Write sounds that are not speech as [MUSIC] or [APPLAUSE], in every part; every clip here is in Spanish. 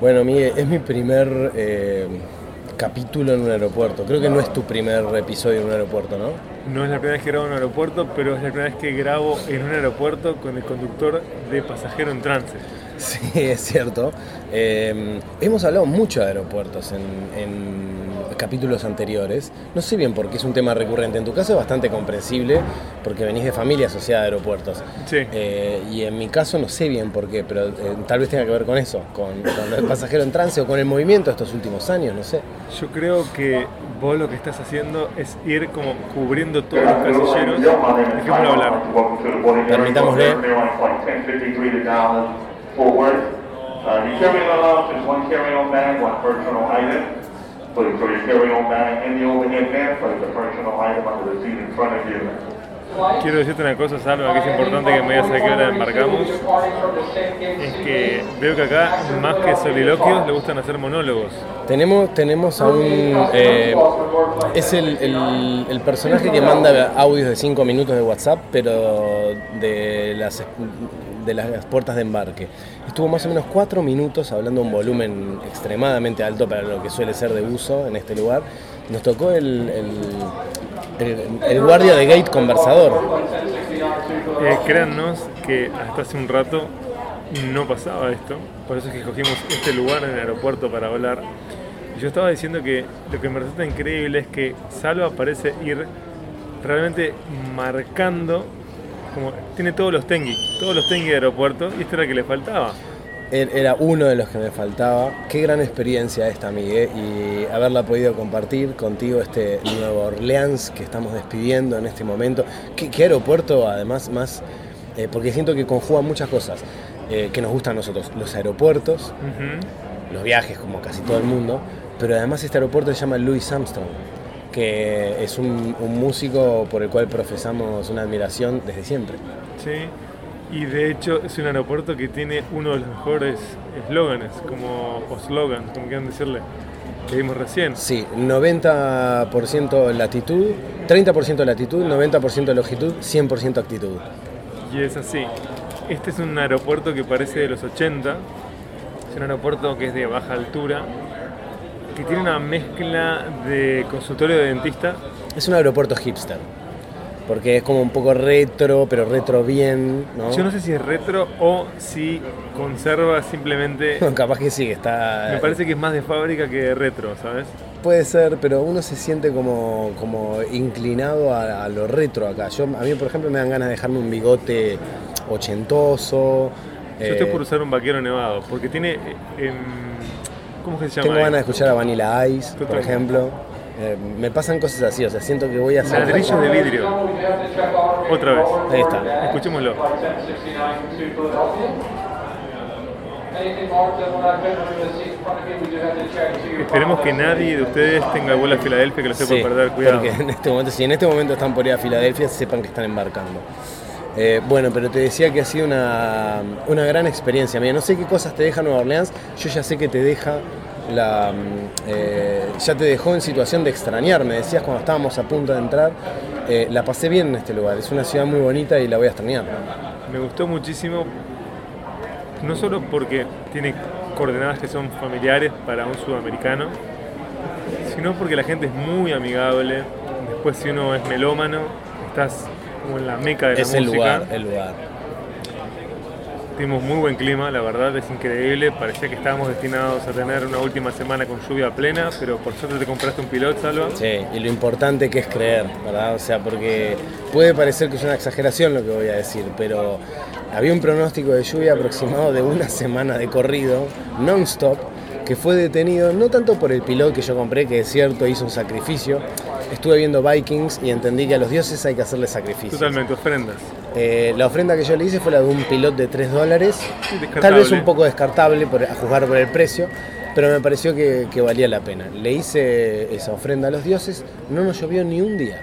Bueno, Miguel, es mi primer eh, capítulo en un aeropuerto. Creo que no es tu primer episodio en un aeropuerto, ¿no? No es la primera vez que grabo en un aeropuerto, pero es la primera vez que grabo en un aeropuerto con el conductor de pasajero en trance. Sí, [LAUGHS] es cierto. Eh, hemos hablado mucho de aeropuertos en, en capítulos anteriores. No sé bien por qué es un tema recurrente. En tu caso es bastante comprensible porque venís de familia asociada a aeropuertos. Sí. Eh, y en mi caso no sé bien por qué, pero eh, tal vez tenga que ver con eso, con, con el pasajero en trance o con el movimiento de estos últimos años, no sé. Yo creo que vos lo que estás haciendo es ir como cubriendo todos los casilleros. Dejémoslo hablar. Permitámosle. Uh, the carry-on allowance is one carry-on bag, one personal item. Please throw your carry-on bag in the overhead bin, place the personal item under the seat in front of you. Quiero decirte una cosa, Salva, que es importante que me digas a qué hora embarcamos. Es que veo que acá, más que soliloquios, le gustan hacer monólogos. Tenemos, tenemos a un... eh, es el, el- el personaje que manda audios de 5 minutos de WhatsApp, pero de las, de las puertas de embarque. Estuvo más o menos 4 minutos hablando un volumen extremadamente alto para lo que suele ser de uso en este lugar. Nos tocó el, el, guardia de gate conversador. Eh, créannos que hasta hace un rato no pasaba esto, por eso es que escogimos este lugar en el aeropuerto para hablar. Yo estaba diciendo que lo que me resulta increíble es que Salva parece ir realmente marcando, como tiene todos los tengi, todos los tengi de aeropuerto, y esto era que le faltaba. Era uno de los que me faltaba. Qué gran experiencia esta, Miguel, y haberla podido compartir contigo este Nuevo Orleans que estamos despidiendo en este momento. Qué, qué aeropuerto, además, más. eh, porque siento que conjuga muchas cosas eh, que nos gustan a nosotros: los aeropuertos, los viajes, como casi todo el mundo, pero además este aeropuerto se llama Louis Armstrong, que es un, un músico por el cual profesamos una admiración desde siempre. Sí, y de hecho es un aeropuerto que tiene uno de los mejores eslóganes, como, o slogans, como quieran decirle, que vimos recién. Sí, 90% latitud, 30% latitud, 90% longitud, 100% actitud. Y es así. Este es un aeropuerto que parece de los 80. Es un aeropuerto que es de baja altura, que tiene una mezcla de consultorio de dentista. Es un aeropuerto hipster, porque es como un poco retro, pero retro bien, ¿no? Yo no sé si es retro o si conserva simplemente... [LAUGHS] Capaz que sí, está... Me parece que es más de fábrica que de retro, ¿sabes? Puede ser, pero uno se siente como, como inclinado a, a lo retro acá. Yo, a mí, por ejemplo, me dan ganas de dejarme un bigote ochentoso. Yo eh, estoy por usar un vaquero nevado, porque tiene... eh, ¿Cómo que se llama? Tengo ganas de escuchar a Vanilla Ice, por Total. ejemplo. Eh, me pasan cosas así, o sea, siento que voy a hacer... Ladrillos de vidrio. Otra vez. Ahí está. Escuchémoslo. Esperemos que nadie de ustedes tenga vuelo a Filadelfia que lo sepa Sí, perder. Cuidado. En este momento, si en este momento están por ir a Filadelfia, sepan que están embarcando. Eh, bueno, pero te decía que ha sido una, una gran experiencia. Mira, no sé qué cosas te deja Nueva Orleans, yo ya sé que te deja la. mm, eh, ya te dejó en situación de extrañar. Me decías cuando estábamos a punto de entrar, eh, la pasé bien en este lugar. Es una ciudad muy bonita y la voy a extrañar. Me gustó muchísimo, no solo porque tiene coordenadas que son familiares para un sudamericano, sino porque la gente es muy amigable. Después, si uno es melómano, estás como en la meca de la Es el música. lugar, el lugar. Tuvimos muy buen clima, la verdad es increíble. Parecía que estábamos destinados a tener una última semana con lluvia plena, pero por suerte te compraste un pilot, Salva. Sí, y lo importante que es creer, ¿verdad? O sea, porque puede parecer que es una exageración lo que voy a decir, pero había un pronóstico de lluvia aproximado de una semana de corrido, non-stop, que fue detenido no tanto por el pilot que yo compré, que es cierto, hizo un sacrificio. Estuve viendo Vikings y entendí que a los dioses hay que hacerle sacrificios. Totalmente, ofrendas. Eh, la ofrenda que yo le hice fue la de un pilot de 3 dólares, tal vez un poco descartable por- a juzgar por el precio, pero me pareció que, que valía la pena. Le hice esa ofrenda a los dioses, no nos llovió ni un día.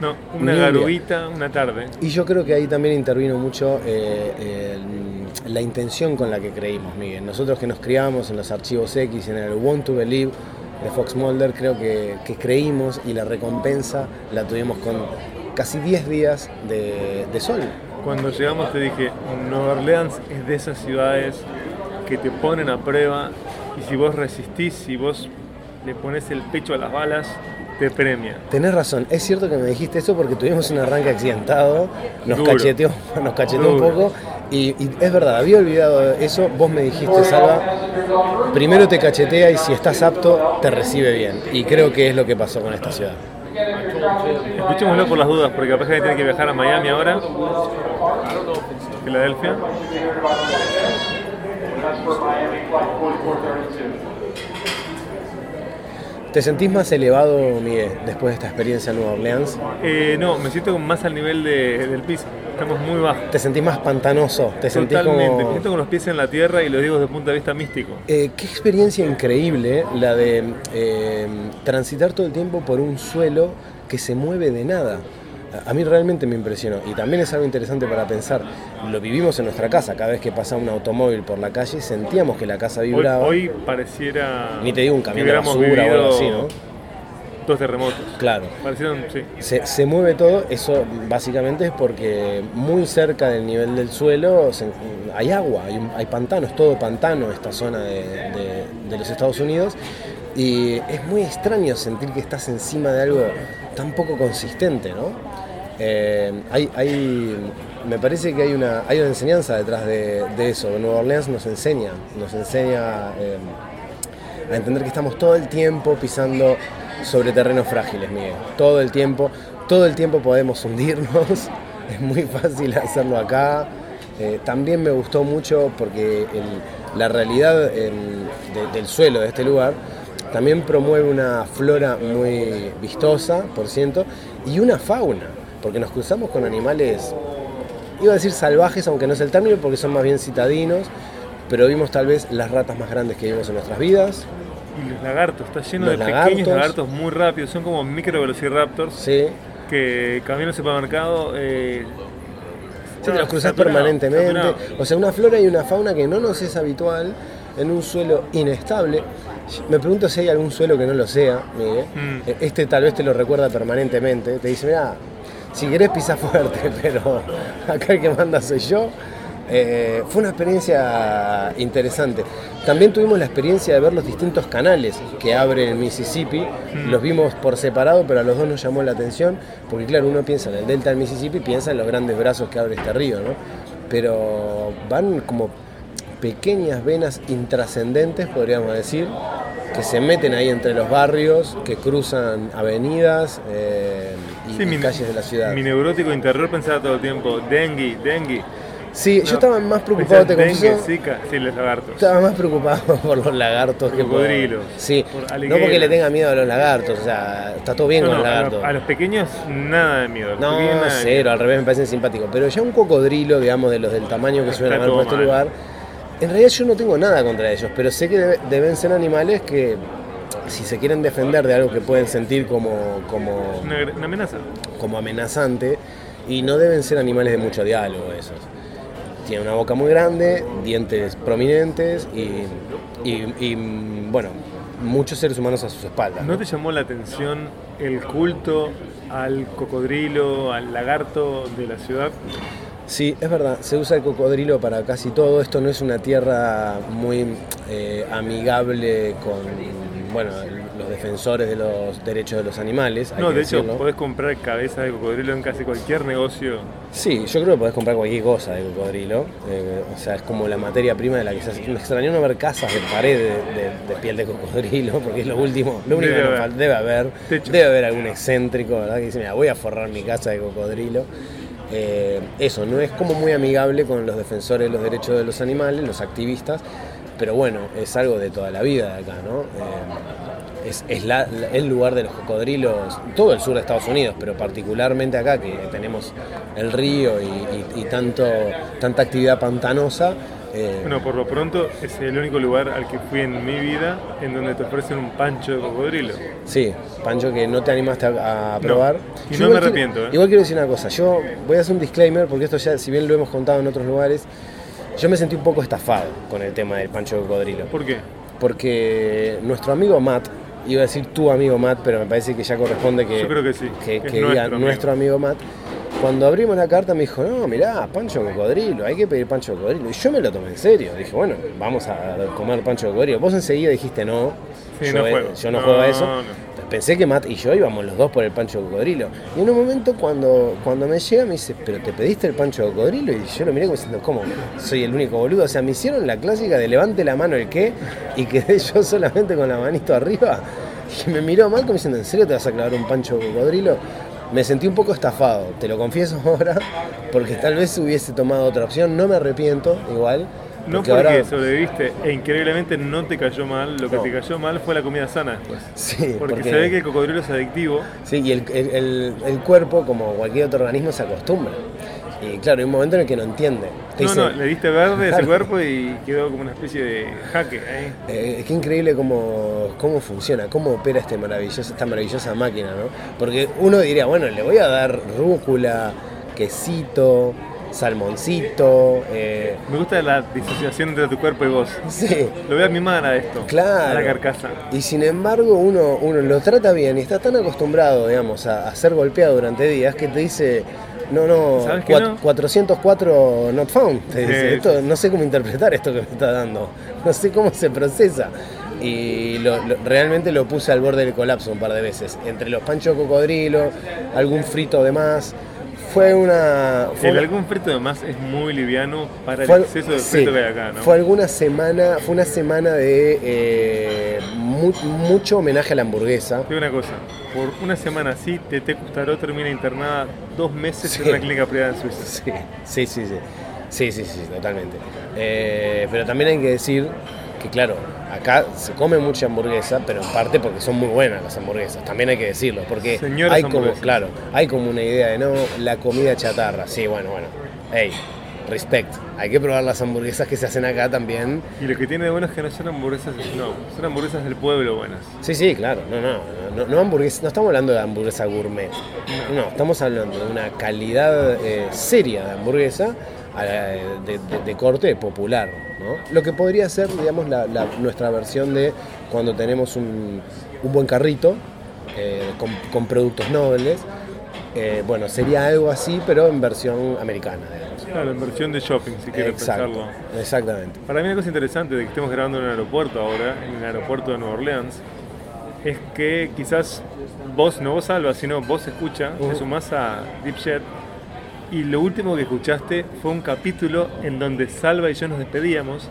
No, una garubita, una tarde. Y yo creo que ahí también intervino mucho eh, el- la intención con la que creímos, Miguel. Nosotros que nos criamos en los archivos X, en el Want to Believe de Fox Mulder, creo que, que creímos y la recompensa la tuvimos con casi 10 días de, de sol. Cuando llegamos te dije, Nueva Orleans es de esas ciudades que te ponen a prueba y si vos resistís, si vos le pones el pecho a las balas, te premia. Tenés razón, es cierto que me dijiste eso porque tuvimos un arranque accidentado, nos Duro. cacheteó, [LAUGHS] nos cacheteó un poco y, y es verdad, había olvidado eso, vos me dijiste, Salva, primero te cachetea y si estás apto te recibe bien y creo que es lo que pasó con esta ciudad. Escuchémoslo por las dudas, porque capaz que tiene que viajar a Miami ahora. Filadelfia. ¿Te sentís más elevado, Miguel, después de esta experiencia en Nueva Orleans? Eh, no, me siento más al nivel de- del piso. Estamos muy bajos. ¿Te sentís más pantanoso? ¿Te sentís Totalmente. como... Me siento con los pies en la tierra y lo digo desde el punto de vista místico. Eh, qué experiencia increíble la de eh, transitar todo el tiempo por un suelo que se mueve de nada. A- mí realmente me impresionó y también es algo interesante para pensar. Lo vivimos en nuestra casa, cada vez que pasaba un automóvil por la calle sentíamos que la casa vibraba. hoy pareciera. Ni te digo un camión de basura o algo así, ¿no? Dos terremotos. Claro. Parecieron, sí. Se, se mueve todo, eso básicamente es porque muy cerca del nivel del suelo se- hay agua, hay, hay pantano, es todo pantano esta zona de, de- de los Estados Unidos y es muy extraño sentir que estás encima de algo tan poco consistente, ¿no? Eh, hay, me parece que hay una, hay una enseñanza detrás de, eso, Nueva Orleans nos enseña, nos enseña... eh, a entender que estamos todo el tiempo pisando sobre terrenos frágiles, Miguel. Todo el tiempo, todo el tiempo podemos hundirnos. [LAUGHS] Es muy fácil hacerlo acá. Eh, también me gustó mucho porque la realidad de- del suelo de este lugar también promueve una flora muy vistosa, por ciento, y una fauna, porque nos cruzamos con animales iba a decir salvajes, aunque no es el término, porque son más bien citadinos, pero vimos tal vez las ratas más grandes que vimos en nuestras vidas. Y los lagartos, está lleno Los de lagartos. pequeños lagartos muy rápidos, son como micro velociraptors Sí, que caminan al supermercado. Eh, sí te los cruzás saturado, permanentemente. saturado. O sea, una flora y una fauna que no nos es habitual en un suelo inestable. Me pregunto si hay algún suelo que no lo sea, Miguel. Mm. Este tal vez te lo recuerda permanentemente. Te dice, mira, si querés pisar fuerte, [LAUGHS] pero acá el que manda soy yo. Eh, fue una experiencia interesante. También tuvimos la experiencia de ver los distintos canales que abre el Mississippi. Mm. Los vimos por separado, pero a los dos nos llamó la atención, porque claro, uno piensa en el delta del Mississippi, piensa en los grandes brazos que abre este río, ¿no? Pero van como pequeñas venas intrascendentes, podríamos decir, que se meten ahí entre los barrios, que cruzan avenidas eh, Sí, calles de la ciudad. mi neurótico interior pensaba todo el tiempo, dengue, dengue. Sí, yo estaba más preocupado, te dengue, confieso. zika, sí, los lagartos. Estaba más preocupado [LAUGHS] por los lagartos que por Cocodrilos, Sí, por no porque le tenga miedo a los lagartos, o sea, está todo bien No, con no, los lagartos. a los pequeños nada de miedo. No, nada cero, miedo. al revés me parecen simpáticos. Pero ya un cocodrilo, digamos, de los del tamaño que suelen haber por este lugar, en realidad yo no tengo nada contra ellos, pero sé que debe- deben ser animales que, si se quieren defender de algo que pueden sentir como, como, Una, una amenaza. como amenazante, y no deben ser animales de mucho diálogo esos. Tienen una boca muy grande, dientes prominentes y, y- y, bueno, muchos seres humanos a sus espaldas. ¿No te llamó la atención el culto al cocodrilo, al lagarto de la ciudad? Sí, es verdad, se usa el cocodrilo para casi todo. Esto no es una tierra muy eh, amigable con bueno, los defensores de los derechos de los animales. hay No, que de hecho, podés comprar cabeza de cocodrilo en casi cualquier negocio. Sí, yo creo que podés comprar cualquier cosa de cocodrilo. eh, o sea, es como la materia prima de la que se hace. Me extrañó no ver casas de pared de, de- de piel de cocodrilo, [LAUGHS] porque es lo último, lo único Debe que haber. falta. Debe haber. Techo. Debe haber algún excéntrico, ¿verdad? Que dice, mira, voy a forrar mi casa de cocodrilo. Eh, eso, no es como muy amigable con los defensores de los derechos de los animales, los activistas, pero bueno, es algo de toda la vida de acá, ¿no? Eh, es es la- el lugar de los cocodrilos, todo el sur de Estados Unidos, pero particularmente acá que tenemos el río y, y- y tanto, tanta actividad pantanosa. eh, Bueno, por lo pronto es el único lugar al que fui en mi vida en donde te ofrecen un pancho de cocodrilo. Sí, Pancho, que no te animaste a, a probar. y Yo no me igual quiero- arrepiento, ¿eh? Igual quiero decir una cosa, yo voy a hacer un disclaimer, porque esto ya, si bien lo hemos contado en otros lugares, yo me sentí un poco estafado con el tema del Pancho Cocodrilo. ¿Por qué? Porque nuestro amigo Matt, iba a decir tu amigo Matt, pero me parece que ya corresponde que, Yo creo que sí, que, es que diga nuestro amigo. nuestro amigo Matt, cuando abrimos la carta me dijo, no, mirá, pancho de cocodrilo, hay que pedir pancho de cocodrilo. Y yo me lo tomé en serio. Dije, bueno, vamos a comer pancho de cocodrilo. Vos enseguida dijiste no. Sí, yo, no juego. yo no, No, juego a eso. no. Pensé que Matt y yo íbamos los dos por el pancho de cocodrilo. Y en un momento cuando, cuando me llega me dice, pero te pediste el pancho de cocodrilo y yo lo miré como diciendo, ¿cómo? Soy el único boludo. O sea, me hicieron la clásica de levante la mano el qué y quedé [LAUGHS] yo solamente con la manito arriba. Y me miró mal como diciendo, ¿en serio te vas a clavar un pancho de cocodrilo? Me sentí un poco estafado, te lo confieso [LAUGHS] ahora, porque tal vez hubiese tomado otra opción. No me arrepiento igual. No porque porque ahora- sobreviviste e increíblemente no te cayó mal, lo que No. te cayó mal fue la comida sana después. Sí, Porque, se ve que el cocodrilo es adictivo. Sí, y el, el- el- el cuerpo, como cualquier otro organismo, se acostumbra. Y claro, hay un momento en el que no entiende. Te No, dice, no, le diste verde a ese cuerpo y quedó como una especie de jaque. Eh, es que increíble cómo, cómo funciona, cómo opera este maravilloso, esta maravillosa máquina, ¿no? Porque uno diría, bueno, le voy a dar rúcula, quesito, salmoncito, eh, Me gusta la disociación entre tu cuerpo y vos. sí, Lo voy a mimar a esto. Claro. A la carcasa. Y sin embargo uno, uno lo trata bien y está tan acostumbrado, digamos, a, a ser golpeado durante días que te dice, no, no, ¿Sabes que cua- no? 404 not found. Te dice, Sí, esto, no sé cómo interpretar esto que me está dando, no sé cómo se procesa. Y lo- lo- realmente lo puse al borde del colapso un par de veces. Entre los panchos cocodrilo, algún frito de más. Fue una... fue El algún frito de más es muy liviano para fue, el exceso de sí, frito que hay acá, ¿no? fue alguna semana, fue una semana de eh, mu- mucho homenaje a la hamburguesa. Te digo una cosa, por una semana así, Tete Custaró termina internada dos meses Sí. en una clínica privada en Suiza. Sí, sí, sí, sí, sí, sí, sí, totalmente. Eh, pero también hay que decir que, claro, acá se come mucha hamburguesa, pero en parte porque son muy buenas las hamburguesas, también hay que decirlo, porque Señoras hay como, hamburguesas. claro, hay como una idea de no, la comida chatarra, sí, bueno, bueno, hey, respect, hay que probar las hamburguesas que se hacen acá también. Y lo que tiene de bueno es que no son hamburguesas, no, son hamburguesas del pueblo buenas. Sí, sí, claro, no, no, no, no, hamburguesa, no estamos hablando de hamburguesa gourmet, no, estamos hablando de una calidad eh, seria de hamburguesa de, de- de corte popular, ¿no? Lo que podría ser, digamos, la, la- nuestra versión de cuando tenemos un, un buen carrito eh, con, con productos nobles, eh, bueno, sería algo así, pero en versión americana, digamos. Claro, en versión de shopping, si quieres Exacto, pensarlo. exactamente. Para mí una cosa interesante de que estemos grabando en un aeropuerto ahora, en el aeropuerto de Nueva Orleans, es que quizás vos, no vos Alba, sino vos escucha, te Ujú. sumás a Deep y lo último que escuchaste fue un capítulo en donde Salva y yo nos despedíamos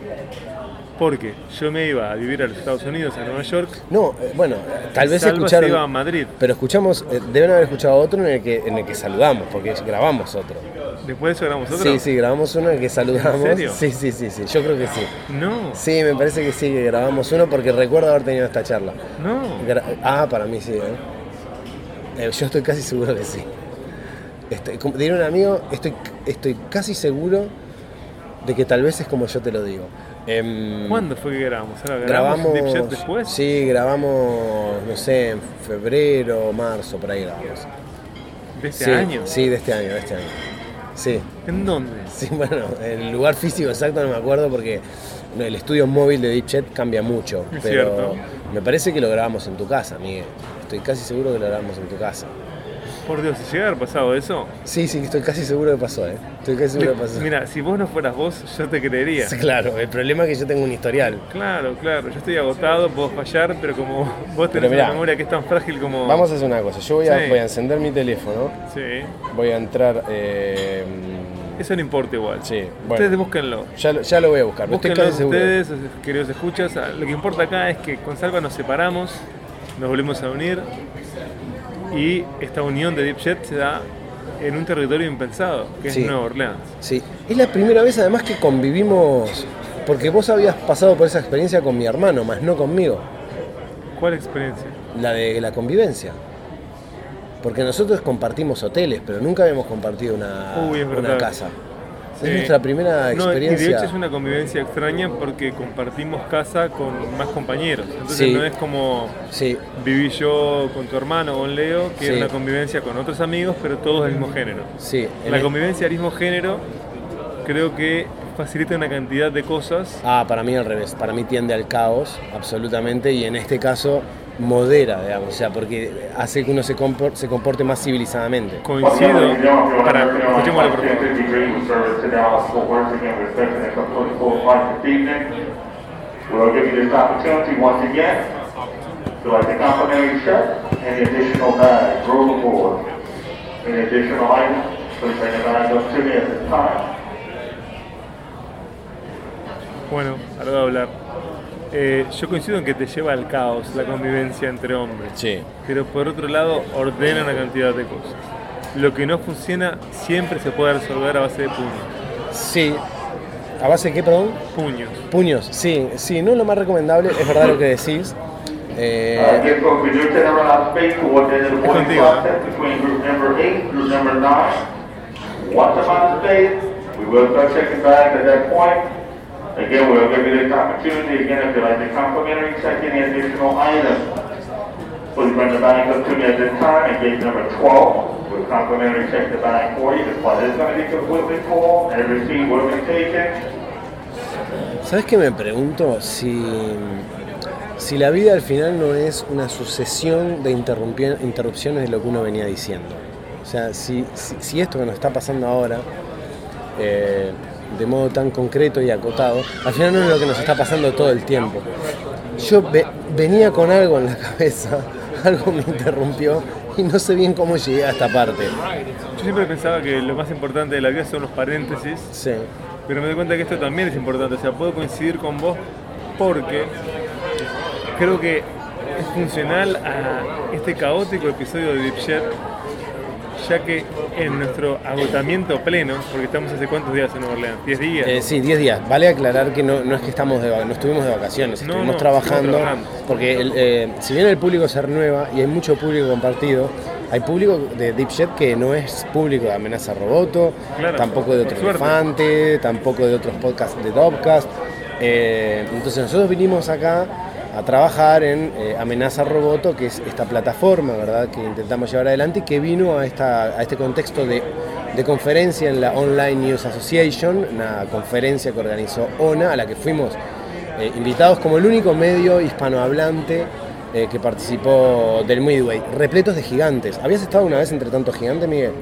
porque yo me iba a vivir a los Estados Unidos, a Nueva York, No, eh, bueno, tal vez Salva escucharon... se iba a Madrid. Pero escuchamos, eh, deben haber escuchado otro en el que, en el que saludamos, porque grabamos otro. Después de eso grabamos otro. Sí, sí, grabamos uno en el que saludamos. ¿En serio? Sí, sí, sí, sí, yo creo que sí. No, Sí, me parece que sí, que grabamos uno porque recuerdo haber tenido esta charla. no. Gra- ah, para mí sí, ¿eh? Eh, yo estoy casi seguro que sí. Estoy, como diría un amigo, estoy, estoy casi seguro de que tal vez es como yo te lo digo. Em, ¿Cuándo fue que grabamos? Ahora, Grabamos, Deep Jet después? Sí, grabamos, no sé, en febrero, marzo, por ahí grabamos. ¿De este sí, año? Sí, de este año, de este año. Sí, ¿En dónde? sí, bueno, el lugar físico exacto no me acuerdo porque el estudio móvil de Deep Chat cambia mucho. Es pero cierto. me parece que lo grabamos en tu casa, Miguel. Estoy casi seguro que lo grabamos en tu casa. Por Dios, si llega a haber pasado eso, Sí, sí, estoy casi seguro que pasó, ¿eh? Estoy casi seguro que pasó. Mira, si vos no fueras vos, yo te creería. Claro, el problema es que yo tengo un historial. Claro, claro, yo estoy agotado, puedo fallar, pero como vos tenés mirá, una memoria que es tan frágil como... Vamos a hacer una cosa, yo voy a, Sí. voy a encender mi teléfono, Sí, voy a entrar... eh, eso no importa igual. Sí, bueno. Ustedes búsquenlo. ya, lo- ya lo voy a buscar, pero estoy Búsquenlo casi seguro. ustedes, queridos escuchas. Ah, Lo que importa acá es que con Salva nos separamos, nos volvemos a unir y esta unión de Deep Jet se da en un territorio impensado, que Sí. es Nueva Orleans. Sí, es la primera vez además que convivimos, porque vos habías pasado por esa experiencia con mi hermano, más no conmigo, ¿Cuál experiencia? la de la convivencia. Porque nosotros compartimos hoteles, pero nunca habíamos compartido una, Uy, casa. Es nuestra primera No, experiencia. y de hecho es una convivencia extraña porque compartimos casa con más compañeros. Entonces Sí. no es como Sí, viví yo con tu hermano, con Leo, que Sí. es una convivencia con otros amigos, pero todos del mismo género. sí. La convivencia del mismo género creo que facilita una cantidad de cosas. Ah, para mí al revés, para mí tiende al caos, absolutamente, y en este caso modera, digamos, o sea, porque hace que uno se, compor- se comporte más civilizadamente. Coincido, para, escuchémoslo por favor. We'll give you this opportunity once again to like the complimentary shirt and the additional bag, roll aboard. Any additional items, please bring the bag up to me at this time. Bueno, ahora voy a hablar. Eh, yo coincido en que te lleva al caos la convivencia entre hombres. Sí. Pero por otro lado, ordena una cantidad de cosas. Lo que no funciona siempre se puede resolver a base de puños. Sí. ¿A base de qué, perdón? Puños. Puños, sí, sí, no es lo más recomendable, es verdad lo que decís. Eh, the voting Contigo. Again, we'll give you this opportunity, again, if you'd like to complimentary check any additional items. Please bring the bag up to me at this time, at gate number twelve. We'll complimentary check the bag for you, this one is gonna be completely full, and receipt will be taken. ¿Sabes qué me pregunto? Si, si la vida al final no es una sucesión de interrupciones de lo que uno venía diciendo. O sea, si, si, si esto que nos está pasando ahora, eh, de modo tan concreto y acotado, al final no es lo que nos está pasando todo el tiempo. Yo ve- venía con algo en la [LAUGHS] cabeza, algo me interrumpió y no sé bien cómo llegué a esta parte. Yo siempre pensaba que lo más importante de la vida son los paréntesis, Sí. pero me doy cuenta que esto también es importante. O sea, puedo coincidir con vos porque creo que es funcional a este caótico episodio de Dipshit, ya que en nuestro agotamiento pleno, porque estamos hace cuántos días en Nueva Orleans, 10 días. Eh, sí, 10 días. Vale aclarar que no, no es que estamos de, no estuvimos de vacaciones, No, estuvimos no, trabajando, porque el, eh, si bien el público se renueva y hay mucho público compartido, hay público de Dipshit que no es público de Amenaza Roboto, Claro, tampoco de Otro. Elefante, tampoco de otros podcasts de Dopcast. Eh, entonces nosotros vinimos acá a trabajar en eh, Amenaza Roboto, que es esta plataforma, ¿verdad?, que intentamos llevar adelante y que vino a, esta, a este contexto de, de conferencia en la Online News Association, una conferencia que organizó ONA, a la que fuimos eh, invitados como el único medio hispanohablante eh, que participó del Midway, repletos de gigantes. ¿Habías estado una vez entre tantos gigantes, Miguel?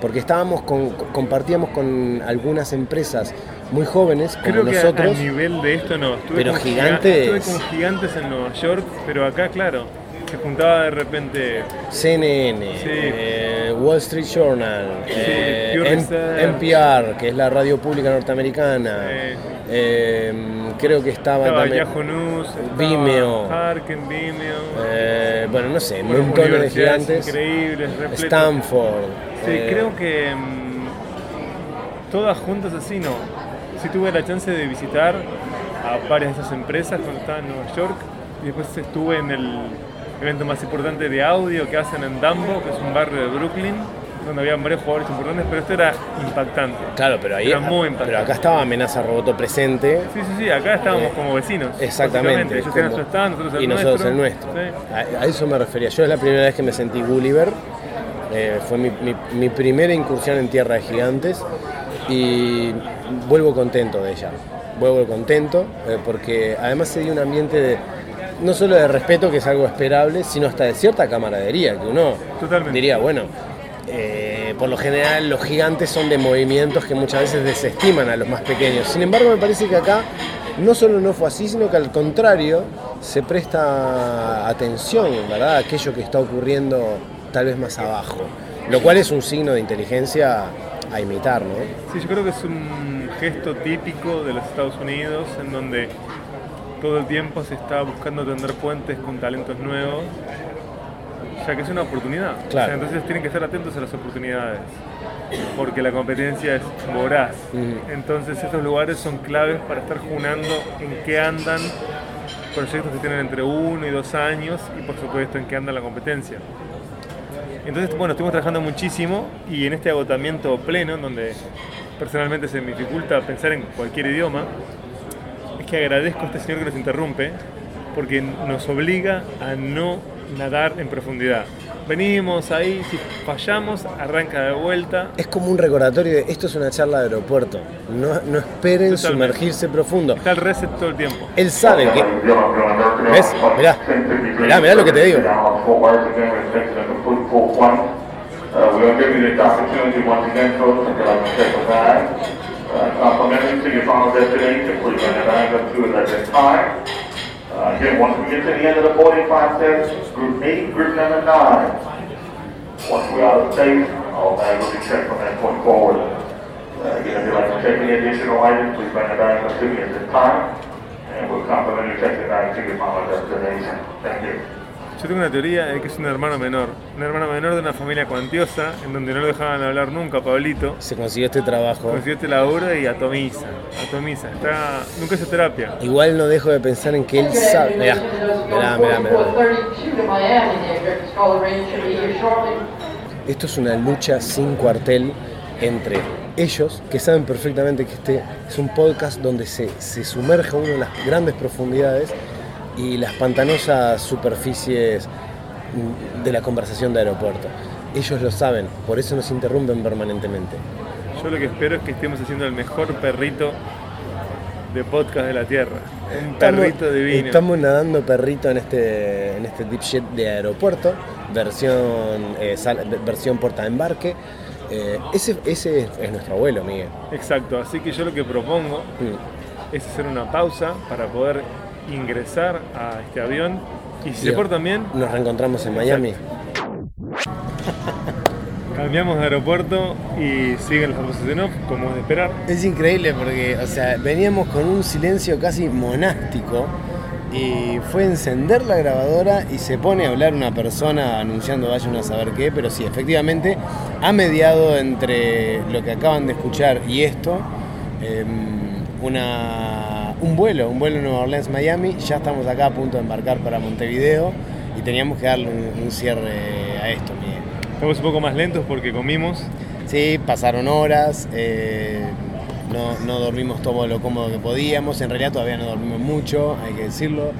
Porque estábamos con, compartíamos con algunas empresas muy jóvenes como Creo que a- nosotros. a nivel de esto no. Estuve Pero con gigantes- giga- Estuve con gigantes en Nueva York, pero acá, claro, se juntaba de repente. CNN, Sí. eh, Wall Street Journal, eh, N- Research. NPR, que es la radio pública norteamericana. Eh. eh, creo que estaba, Estaba también. Yahoo News, Vimeo. Harken, Vimeo. eh, bueno, no sé, bueno, montones de gigantes. Increíbles. Stanford. Sí, eh, creo que mm, todas juntas así no. Sí tuve la chance de visitar a varias de esas empresas cuando estaba en Nueva York y después estuve en el evento más importante de audio que hacen en Dumbo, que es un barrio de Brooklyn, donde había varios jugadores importantes, pero esto era impactante. Claro, pero ahí. Era muy pero impactante. acá estaba Amenaza Roboto presente. Sí, sí, sí, acá estábamos como vecinos. Exactamente. Ellos tenían su stand, nosotros el y nuestro. nosotros el nuestro. Sí. A, a eso me refería. Yo es la primera vez que me sentí Gulliver. Eh, fue mi, mi- mi primera incursión en Tierra de Gigantes y vuelvo contento de ella. Vuelvo contento eh, porque además se dio un ambiente de, no solo de respeto, que es algo esperable, sino hasta de cierta camaradería, que uno Totalmente. diría, bueno, eh, por lo general los gigantes son de movimientos que muchas veces desestiman a los más pequeños. Sin embargo, me parece que acá no solo no fue así, sino que al contrario se presta atención, ¿verdad? A aquello que está ocurriendo tal vez más abajo. Lo cual es un signo de inteligencia a imitar, ¿no? Sí, yo creo que es un gesto típico de los Estados Unidos en donde todo el tiempo se está buscando tender puentes con talentos nuevos, ya que es una oportunidad. O Claro. sea, entonces tienen que estar atentos a las oportunidades, porque la competencia es voraz. Entonces estos lugares son claves para estar junando en qué andan proyectos que tienen entre uno y dos años y por supuesto en qué anda la competencia. Entonces, bueno, estuvimos trabajando muchísimo y en este agotamiento pleno, en donde personalmente se me dificulta pensar en cualquier idioma, es que agradezco a este señor que nos interrumpe porque nos obliga a no nadar en profundidad. venimos ahí, si fallamos, arranca de vuelta. Es como un recordatorio de esto es una charla de aeropuerto. No, no esperen Totalmente. sumergirse profundo. Está el reset todo el tiempo. Él sabe que. ¿Ves? Mirá. Mirá, mirá lo que te digo. Uh, to give you this opportunity once again, folks, to like to check the bag. Uh, complimentary to your final destination, please bring the bag up to it at this time. Uh, again, once we get to the end of the boarding process, group eight, group number nine. Once we're out of space, all bags will be checked from that point forward. Uh, again, if you'd like to check any additional items, please bring the bag up to me at this time. And we'll complimentary check the bag to your final destination. Thank you. Yo tengo una teoría de que es un hermano menor. Un hermano menor de una familia cuantiosa, en donde no lo dejaban hablar nunca, Pablito. Se consiguió este trabajo. Consiguió este laburo y atomiza. Atomiza. Está, nunca hizo terapia. Igual no dejo de pensar en que él sabe. Mirá, mirá, mirá, mirá. Esto es una lucha sin cuartel entre ellos, que saben perfectamente que este es un podcast donde se, se sumerge uno en las grandes profundidades y las pantanosas superficies de la conversación de aeropuerto. Ellos lo saben, por eso nos interrumpen permanentemente. Yo lo que espero es que estemos haciendo el mejor perrito de podcast de la Tierra. Un perrito divino. Estamos nadando perrito en este, en este deep jet de aeropuerto, versión, eh, sal- versión porta embarque. Eh, ese, ese es nuestro abuelo, Miguel. Exacto, así que yo lo que propongo Mm. es hacer una pausa para poder ingresar a este avión y si se portan bien, Nos reencontramos en Miami. cambiamos de aeropuerto y siguen las voces en off, como es de esperar. Es increíble porque, o sea, veníamos con un silencio casi monástico y fue encender la grabadora y se pone a hablar una persona anunciando vaya uno a saber qué, pero sí, efectivamente, ha mediado entre lo que acaban de escuchar y esto, eh, una, un vuelo, un vuelo Nueva Orleans-Miami, ya estamos acá a punto de embarcar para Montevideo y teníamos que darle un, un cierre a esto, Miguel. Estamos un poco más lentos porque comimos. Sí, pasaron horas, eh, no, no dormimos todo lo cómodo que podíamos, en realidad todavía no dormimos mucho, hay que decirlo.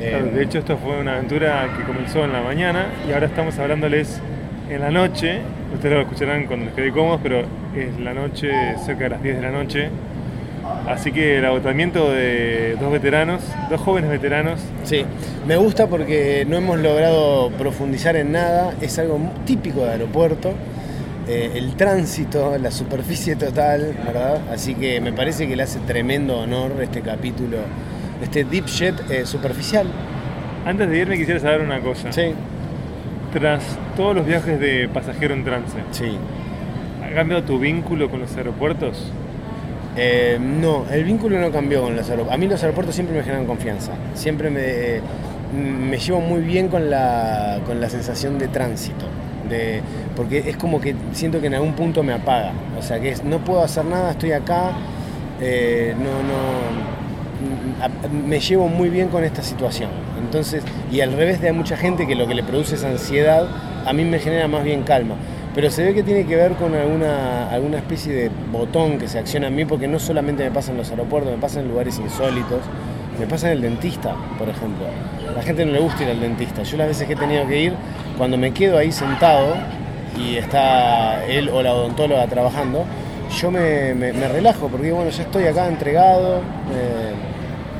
Eh, Claro, de hecho, esto fue una aventura que comenzó en la mañana y ahora estamos hablándoles en la noche. Ustedes lo escucharán cuando les quede cómodos, pero es la noche, cerca de las 10 de la noche. Así que el agotamiento de dos veteranos, dos jóvenes veteranos, sí, me gusta porque no hemos logrado profundizar en nada, es algo típico de aeropuerto, eh, el tránsito, la superficie total, ¿verdad? Así que me parece que le hace tremendo honor este capítulo, este deep jet eh, superficial. antes de irme quisiera saber una cosa. Sí, Tras todos los viajes de pasajero en trance, sí. ¿ha cambiado tu vínculo con los aeropuertos? Eh, no, el vínculo no cambió con los aeropuertos. A mí los aeropuertos siempre me generan confianza. Siempre me, me llevo muy bien con la, con la sensación de tránsito. De, porque es como que siento que en algún punto me apaga. O sea, que es, no puedo hacer nada, estoy acá. eh, no, no, me llevo muy bien con esta situación. Entonces, y al revés de a mucha gente que lo que le produce es ansiedad, a mí me genera más bien calma. Pero se ve que tiene que ver con alguna, alguna especie de botón que se acciona en mí, porque no solamente me pasa en los aeropuertos, me pasa en lugares insólitos, me pasa en el dentista, por ejemplo. La gente no le gusta ir al dentista. Yo las veces que he tenido que ir, cuando me quedo ahí sentado y está él o la odontóloga trabajando, yo me, me- me relajo, porque bueno, ya estoy acá entregado, eh,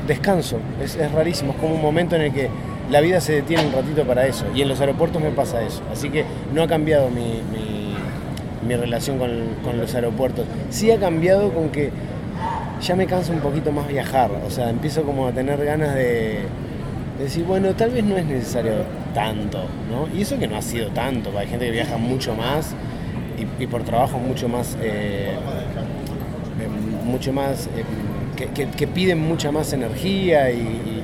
descanso. Es, es rarísimo, es como un momento en el que la vida se detiene un ratito para eso. Y en los aeropuertos me pasa eso. Así que no ha cambiado mi, mi- relación con, con los aeropuertos. Sí ha cambiado con que ya me cansa un poquito más viajar. O sea, empiezo como a tener ganas de, de decir, bueno, tal vez no es necesario tanto, ¿no? Y eso que no ha sido tanto, hay gente que viaja mucho más y, por trabajo mucho más, eh, eh, mucho más, eh, que, que- piden mucha más energía y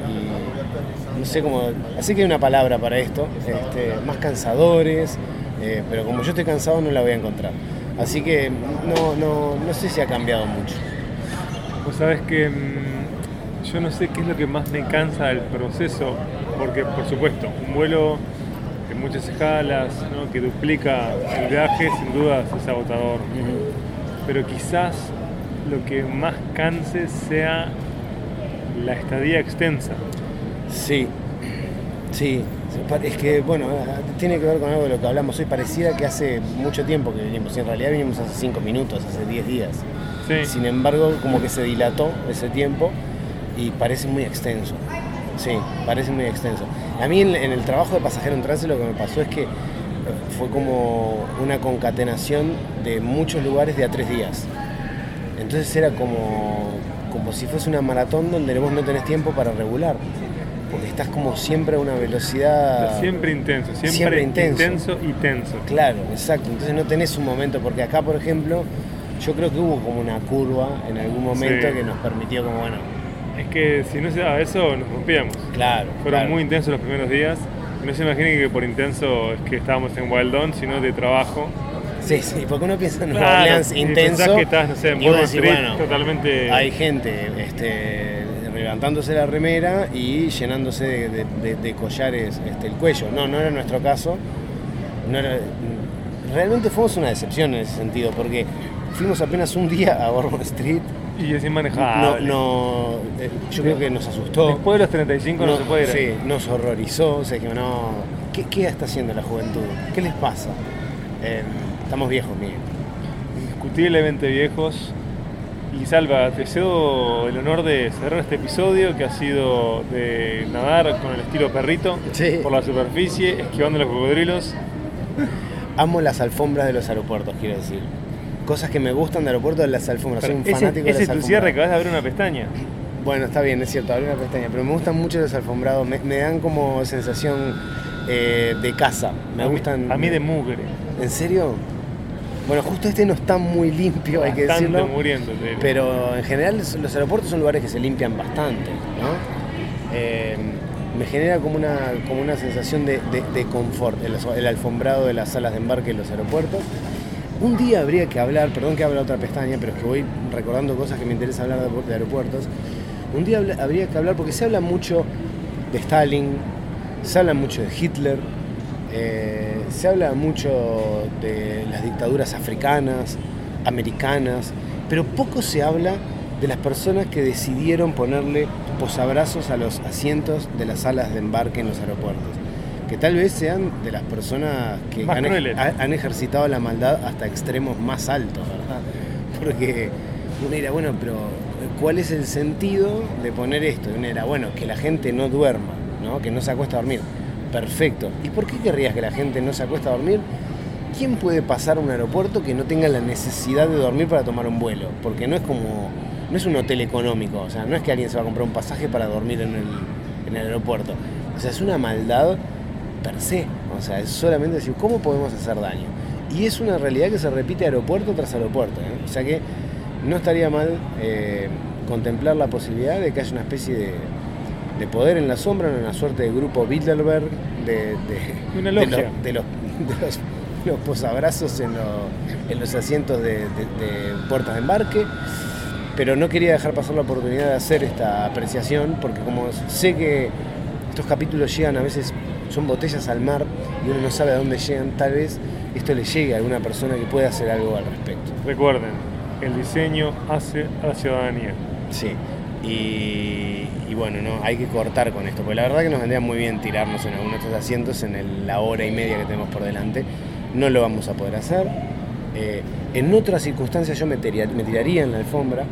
no sé cómo, así que hay una palabra para esto, este, más cansadores, eh, pero como yo estoy cansado no la voy a encontrar. Así que no, no, no sé si ha cambiado mucho. Vos sabés que mm, yo no sé qué es lo que más me cansa del proceso, porque por supuesto, un vuelo de muchas escalas, ¿no? que duplica el viaje, sin dudas es agotador. Pero quizás lo que más canse sea la estadía extensa. Sí, Sí, es que, bueno, tiene que ver con algo de lo que hablamos hoy. Pareciera que hace mucho tiempo que venimos, y en realidad vinimos hace 5 minutos, hace 10 días. Sí. Sin embargo, como que se dilató ese tiempo y parece muy extenso. Sí, parece muy extenso. A mí en, en el trabajo de pasajero en trance lo que me pasó es que fue como una concatenación de muchos lugares de a tres días. Entonces era como, como si fuese una maratón donde vos no tenés tiempo para regular. Estás como siempre a una velocidad... Siempre intenso, siempre, Siempre intenso. intenso y tenso. Claro, exacto. Entonces no tenés un momento, porque acá, por ejemplo, yo creo que hubo como una curva en algún momento Sí. que nos permitió como, bueno, Es que si no se daba eso, nos rompíamos. claro. Fueron claro. muy intensos los primeros días. Y no se imaginen que por intenso es que estábamos en Wildon, sino de trabajo. Sí, sí, porque uno piensa en Nueva Claro, Orleans y intenso. pensás que estás, no sé, en y decís, bueno, totalmente- Hay gente este, levantándose la remera y llenándose de, de- de- de collares este, el cuello. No, no era nuestro caso. No era- realmente fuimos una decepción en ese sentido, porque fuimos apenas un día a Bourbon Street. Y es inmanejable. no, eh, yo creo que nos asustó. Después de los 35 no, se puede ir. Sí, nos horrorizó. O sea, que no. ¿qué, ¿Qué está haciendo la juventud? ¿Qué les pasa? Eh, estamos viejos, Miguel. Indiscutiblemente viejos. Y Salva, te cedo el honor de cerrar este episodio que ha sido de nadar con el estilo perrito Sí. por la superficie, esquivando los cocodrilos. Amo las alfombras de los aeropuertos, quiero decir. Cosas que me gustan de aeropuertos, las alfombras. Soy un ese fanático ese de es las tu cierre que alfombras. vas a abrir una pestaña. Bueno, está bien, es cierto, abrí una pestaña, pero me gustan mucho los alfombrados. Me, me dan como sensación eh, de casa. Me a mí- gustan. A mí de mugre. ¿En serio? Bueno, justo este no está muy limpio, hay que decirlo. muriéndote. Pero en general los aeropuertos son lugares que se limpian bastante, ¿no? Eh, me genera como una, como una sensación de, de- de confort, el, el alfombrado de las salas de embarque en los aeropuertos. Un día habría que hablar, perdón que abra otra pestaña, pero es que voy recordando cosas que me interesa hablar de, de aeropuertos. Un día habla- habría que hablar, porque se habla mucho de Stalin, se habla mucho de Hitler, eh, se habla mucho de las dictaduras africanas, americanas, pero poco se habla de las personas que decidieron ponerle posabrazos a los asientos de las salas de embarque en los aeropuertos. Que tal vez sean de las personas que han ejercitado la maldad hasta extremos más altos, ¿verdad? Porque uno dirá, bueno, pero ¿cuál es el sentido de poner esto? Y uno dirá, bueno, que la gente no duerma, ¿no? que no se acuesta a dormir. Perfecto. ¿Y por qué querrías que la gente no se acuesta a dormir? ¿Quién puede pasar a un aeropuerto que no tenga la necesidad de dormir para tomar un vuelo? Porque no es como, no es un hotel económico, o sea, no es que alguien se va a comprar un pasaje para dormir en el, en el aeropuerto. O sea, es una maldad per se. O sea, es solamente decir, ¿cómo podemos hacer daño? Y es una realidad que se repite aeropuerto tras aeropuerto. ¿eh? O sea que no estaría mal eh, contemplar la posibilidad de que haya una especie de, de poder en la sombra, una suerte de grupo Bilderberg, de, de, Una de de los, los, los posabrazos en, lo- en los asientos de puertas de embarque. Pero no quería dejar pasar la oportunidad de hacer esta apreciación, porque como sé que estos capítulos llegan a veces, son botellas al mar y uno no sabe a dónde llegan, tal vez esto le llegue a alguna persona que pueda hacer algo al respecto. Recuerden, el diseño hace a la ciudadanía. Sí. Y, y bueno, no, hay que cortar con esto, porque la verdad que nos vendría muy bien tirarnos en alguno de estos asientos en el- la hora y media que tenemos por delante. No lo vamos a poder hacer. Eh, en otras circunstancias yo me, tiraría- me tiraría en la alfombra,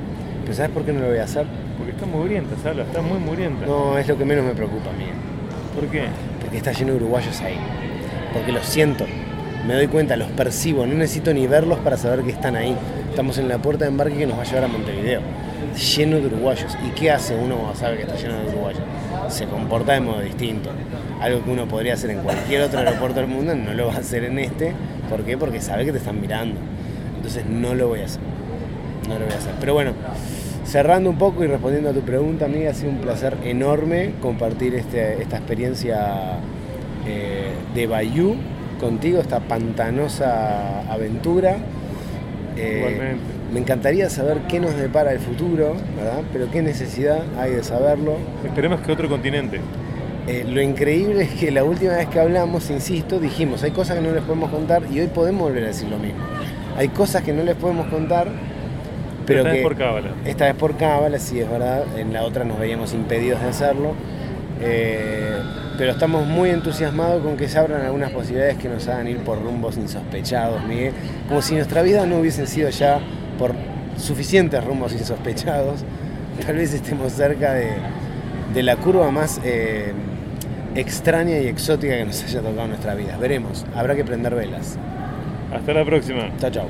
pero ¿sabes por qué no lo voy a hacer? Porque está mugrienta, Salva, está muy mugrienta. No, es lo que menos me preocupa a mí. ¿Por qué? Porque está lleno de uruguayos ahí. Porque los siento, me doy cuenta, los percibo, no necesito ni verlos para saber que están ahí. Estamos en la puerta de embarque que nos va a llevar a Montevideo. Lleno de uruguayos. ¿Y qué hace uno cuando sabe que está lleno de uruguayos? Se comporta de modo distinto. Algo que uno podría hacer en cualquier otro aeropuerto del mundo, no lo va a hacer en este. ¿Por qué? Porque sabe que te están mirando. Entonces no lo voy a hacer. No lo voy a hacer. Pero bueno, cerrando un poco y respondiendo a tu pregunta, amiga, ha sido un placer enorme compartir este- esta experiencia eh, de Bayou contigo, esta pantanosa aventura. Eh, Igualmente. Me encantaría saber qué nos depara el futuro, ¿verdad? Pero qué necesidad hay de saberlo. Esperemos que otro continente. Eh, lo increíble es que la última vez que hablamos, insisto, dijimos, hay cosas que no les podemos contar y hoy podemos volver a decir lo mismo. Hay cosas que no les podemos contar, pero esta que vez por cábala. esta vez por cábala, sí es verdad, en la otra nos veíamos impedidos de hacerlo. Eh, pero estamos muy entusiasmados con que se abran algunas posibilidades que nos hagan ir por rumbos insospechados, Miguel. Como si nuestra vida no hubiesen sido ya por suficientes rumbos insospechados. Tal vez estemos cerca de, de la curva más eh, extraña y exótica que nos haya tocado en nuestra vida. Veremos, habrá que prender velas. Hasta la próxima. Chao, chao.